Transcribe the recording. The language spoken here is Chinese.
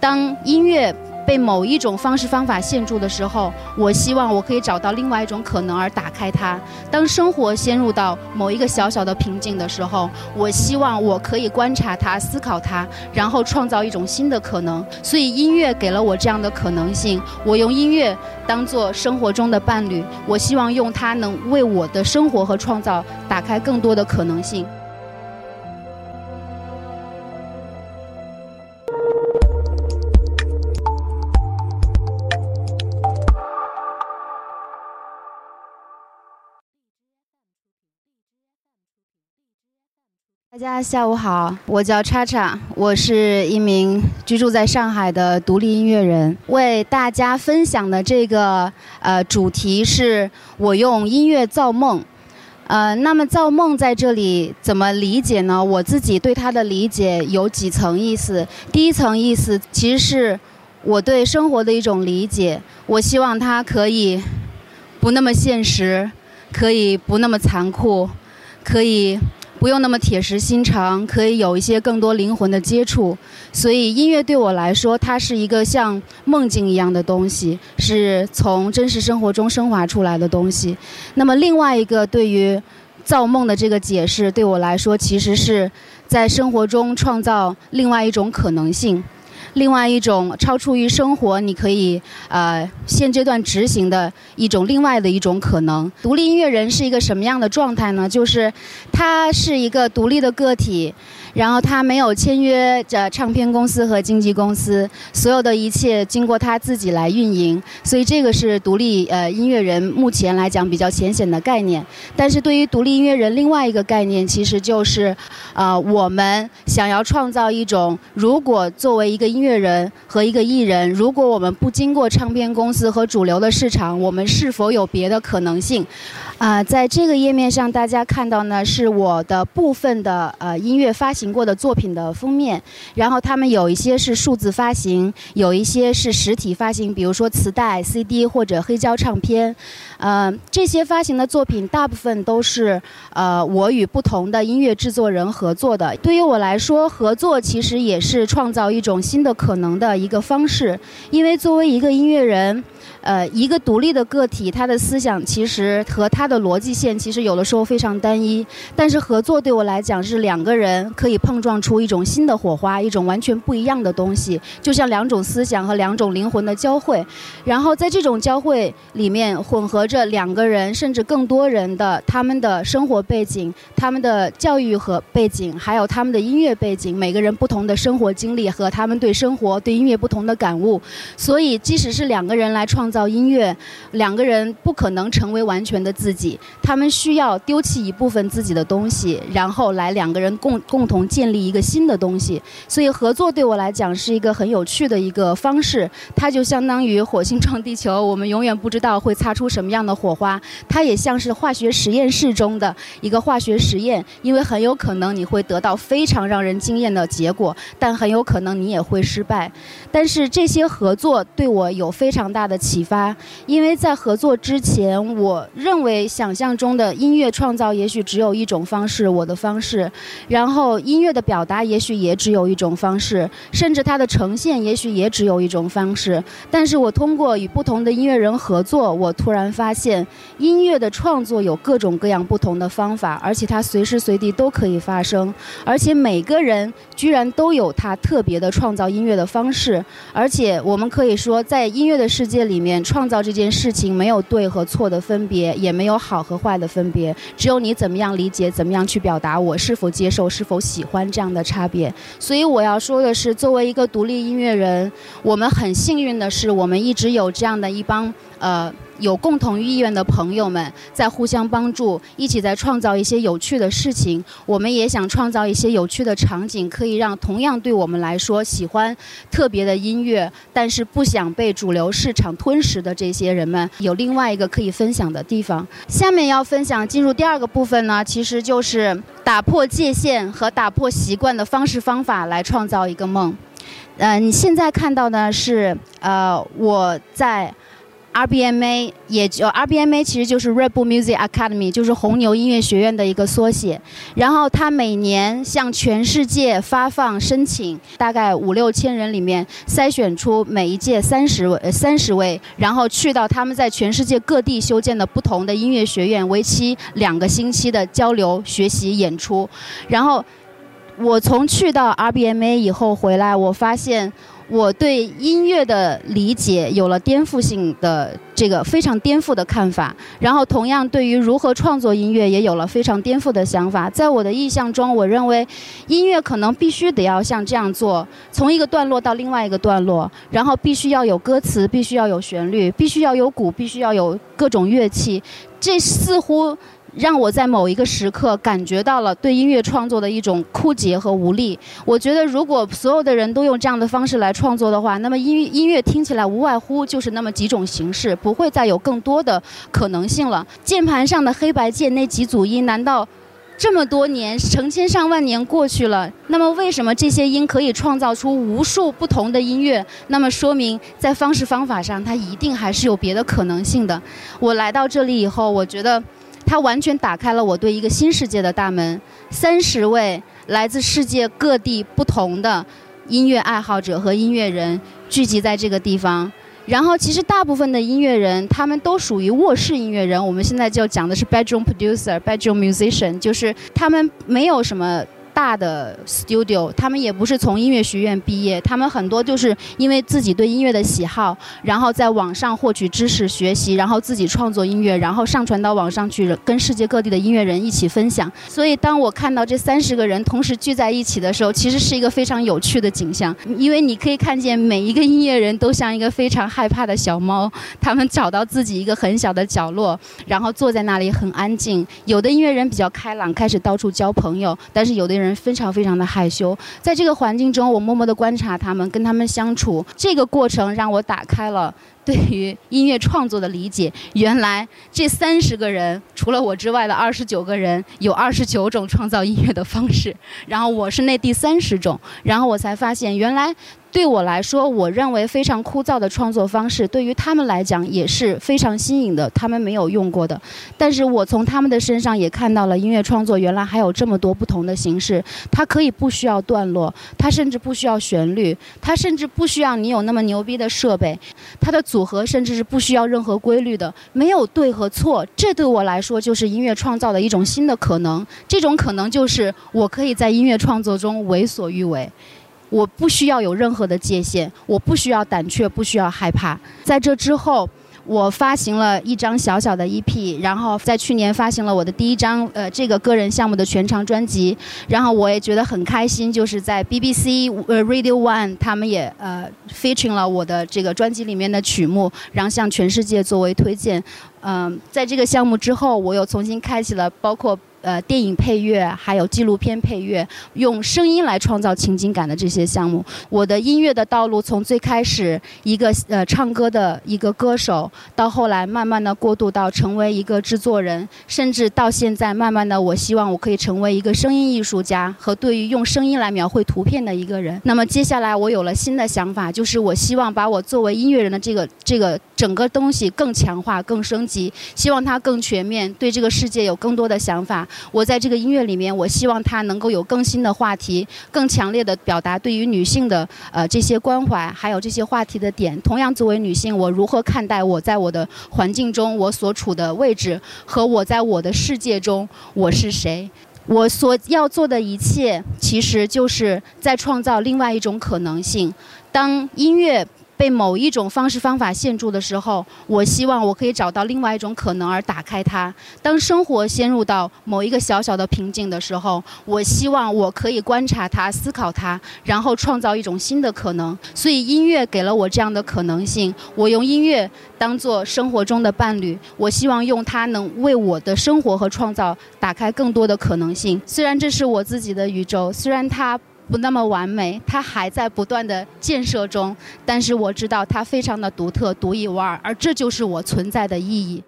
当音乐。被某一种方式方法限住的时候，我希望我可以找到另外一种可能而打开它。当生活陷入到某一个小小的瓶颈的时候，我希望我可以观察它、思考它，然后创造一种新的可能。所以音乐给了我这样的可能性。我用音乐当做生活中的伴侣，我希望用它能为我的生活和创造打开更多的可能性。大家下午好，我叫叉叉，我是一名居住在上海的独立音乐人。为大家分享的这个呃主题是我用音乐造梦。呃，那么造梦在这里怎么理解呢？我自己对它的理解有几层意思。第一层意思其实是我对生活的一种理解，我希望它可以不那么现实，可以不那么残酷，可以。不用那么铁石心肠，可以有一些更多灵魂的接触。所以音乐对我来说，它是一个像梦境一样的东西，是从真实生活中升华出来的东西。那么另外一个对于造梦的这个解释，对我来说，其实是在生活中创造另外一种可能性。另外一种超出于生活，你可以呃现阶段执行的一种另外的一种可能。独立音乐人是一个什么样的状态呢？就是他是一个独立的个体。然后他没有签约着唱片公司和经纪公司，所有的一切经过他自己来运营，所以这个是独立呃音乐人目前来讲比较浅显的概念。但是对于独立音乐人另外一个概念，其实就是，呃，我们想要创造一种，如果作为一个音乐人和一个艺人，如果我们不经过唱片公司和主流的市场，我们是否有别的可能性？啊，在这个页面上，大家看到呢是我的部分的呃音乐发行过的作品的封面，然后他们有一些是数字发行，有一些是实体发行，比如说磁带、CD 或者黑胶唱片。呃，这些发行的作品大部分都是呃我与不同的音乐制作人合作的。对于我来说，合作其实也是创造一种新的可能的一个方式，因为作为一个音乐人。呃，一个独立的个体，他的思想其实和他的逻辑线其实有的时候非常单一。但是合作对我来讲是两个人可以碰撞出一种新的火花，一种完全不一样的东西，就像两种思想和两种灵魂的交汇。然后在这种交汇里面混合着两个人甚至更多人的他们的生活背景、他们的教育和背景，还有他们的音乐背景，每个人不同的生活经历和他们对生活、对音乐不同的感悟。所以即使是两个人来创。造音乐，两个人不可能成为完全的自己，他们需要丢弃一部分自己的东西，然后来两个人共共同建立一个新的东西。所以合作对我来讲是一个很有趣的一个方式，它就相当于火星撞地球，我们永远不知道会擦出什么样的火花。它也像是化学实验室中的一个化学实验，因为很有可能你会得到非常让人惊艳的结果，但很有可能你也会失败。但是这些合作对我有非常大的启。发，因为在合作之前，我认为想象中的音乐创造也许只有一种方式，我的方式，然后音乐的表达也许也只有一种方式，甚至它的呈现也许也只有一种方式。但是我通过与不同的音乐人合作，我突然发现音乐的创作有各种各样不同的方法，而且它随时随地都可以发生，而且每个人居然都有他特别的创造音乐的方式，而且我们可以说，在音乐的世界里面。创造这件事情没有对和错的分别，也没有好和坏的分别，只有你怎么样理解，怎么样去表达，我是否接受，是否喜欢这样的差别。所以我要说的是，作为一个独立音乐人，我们很幸运的是，我们一直有这样的一帮呃。有共同意愿的朋友们在互相帮助，一起在创造一些有趣的事情。我们也想创造一些有趣的场景，可以让同样对我们来说喜欢特别的音乐，但是不想被主流市场吞噬的这些人们有另外一个可以分享的地方。下面要分享进入第二个部分呢，其实就是打破界限和打破习惯的方式方法来创造一个梦。呃，你现在看到的是呃我在。RBMA 也就 RBMA 其实就是 Red Bull Music Academy，就是红牛音乐学院的一个缩写。然后他每年向全世界发放申请，大概五六千人里面筛选出每一届三十位三十位，然后去到他们在全世界各地修建的不同的音乐学院，为期两个星期的交流、学习、演出。然后我从去到 RBMA 以后回来，我发现。我对音乐的理解有了颠覆性的这个非常颠覆的看法，然后同样对于如何创作音乐也有了非常颠覆的想法。在我的意象中，我认为音乐可能必须得要像这样做，从一个段落到另外一个段落，然后必须要有歌词，必须要有旋律，必须要有鼓，必须要有各种乐器。这似乎。让我在某一个时刻感觉到了对音乐创作的一种枯竭和无力。我觉得，如果所有的人都用这样的方式来创作的话，那么音音乐听起来无外乎就是那么几种形式，不会再有更多的可能性了。键盘上的黑白键那几组音，难道这么多年、成千上万年过去了？那么为什么这些音可以创造出无数不同的音乐？那么说明在方式方法上，它一定还是有别的可能性的。我来到这里以后，我觉得。它完全打开了我对一个新世界的大门。三十位来自世界各地不同的音乐爱好者和音乐人聚集在这个地方。然后，其实大部分的音乐人他们都属于卧室音乐人。我们现在就讲的是 bedroom producer、bedroom musician，就是他们没有什么。大的 studio，他们也不是从音乐学院毕业，他们很多就是因为自己对音乐的喜好，然后在网上获取知识、学习，然后自己创作音乐，然后上传到网上去，跟世界各地的音乐人一起分享。所以，当我看到这三十个人同时聚在一起的时候，其实是一个非常有趣的景象，因为你可以看见每一个音乐人都像一个非常害怕的小猫，他们找到自己一个很小的角落，然后坐在那里很安静。有的音乐人比较开朗，开始到处交朋友，但是有的人。非常非常的害羞，在这个环境中，我默默的观察他们，跟他们相处，这个过程让我打开了。对于音乐创作的理解，原来这三十个人除了我之外的二十九个人有二十九种创造音乐的方式，然后我是那第三十种，然后我才发现，原来对我来说，我认为非常枯燥的创作方式，对于他们来讲也是非常新颖的，他们没有用过的。但是我从他们的身上也看到了音乐创作原来还有这么多不同的形式，它可以不需要段落，它甚至不需要旋律，它甚至不需要你有那么牛逼的设备，它的。组合甚至是不需要任何规律的，没有对和错，这对我来说就是音乐创造的一种新的可能。这种可能就是我可以在音乐创作中为所欲为，我不需要有任何的界限，我不需要胆怯，不需要害怕。在这之后。我发行了一张小小的 EP，然后在去年发行了我的第一张呃这个个人项目的全长专辑，然后我也觉得很开心，就是在 BBC 呃 Radio One 他们也呃 featuring 了我的这个专辑里面的曲目，然后向全世界作为推荐。嗯，在这个项目之后，我又重新开启了包括。呃，电影配乐还有纪录片配乐，用声音来创造情景感的这些项目，我的音乐的道路从最开始一个呃唱歌的一个歌手，到后来慢慢的过渡到成为一个制作人，甚至到现在慢慢的，我希望我可以成为一个声音艺术家和对于用声音来描绘图片的一个人。那么接下来我有了新的想法，就是我希望把我作为音乐人的这个这个整个东西更强化、更升级，希望它更全面，对这个世界有更多的想法。我在这个音乐里面，我希望它能够有更新的话题，更强烈的表达对于女性的呃这些关怀，还有这些话题的点。同样，作为女性，我如何看待我在我的环境中我所处的位置和我在我的世界中我是谁？我所要做的一切，其实就是在创造另外一种可能性。当音乐。被某一种方式方法限住的时候，我希望我可以找到另外一种可能而打开它。当生活陷入到某一个小小的瓶颈的时候，我希望我可以观察它、思考它，然后创造一种新的可能。所以音乐给了我这样的可能性。我用音乐当做生活中的伴侣，我希望用它能为我的生活和创造打开更多的可能性。虽然这是我自己的宇宙，虽然它。不那么完美，它还在不断的建设中，但是我知道它非常的独特、独一无二，而这就是我存在的意义。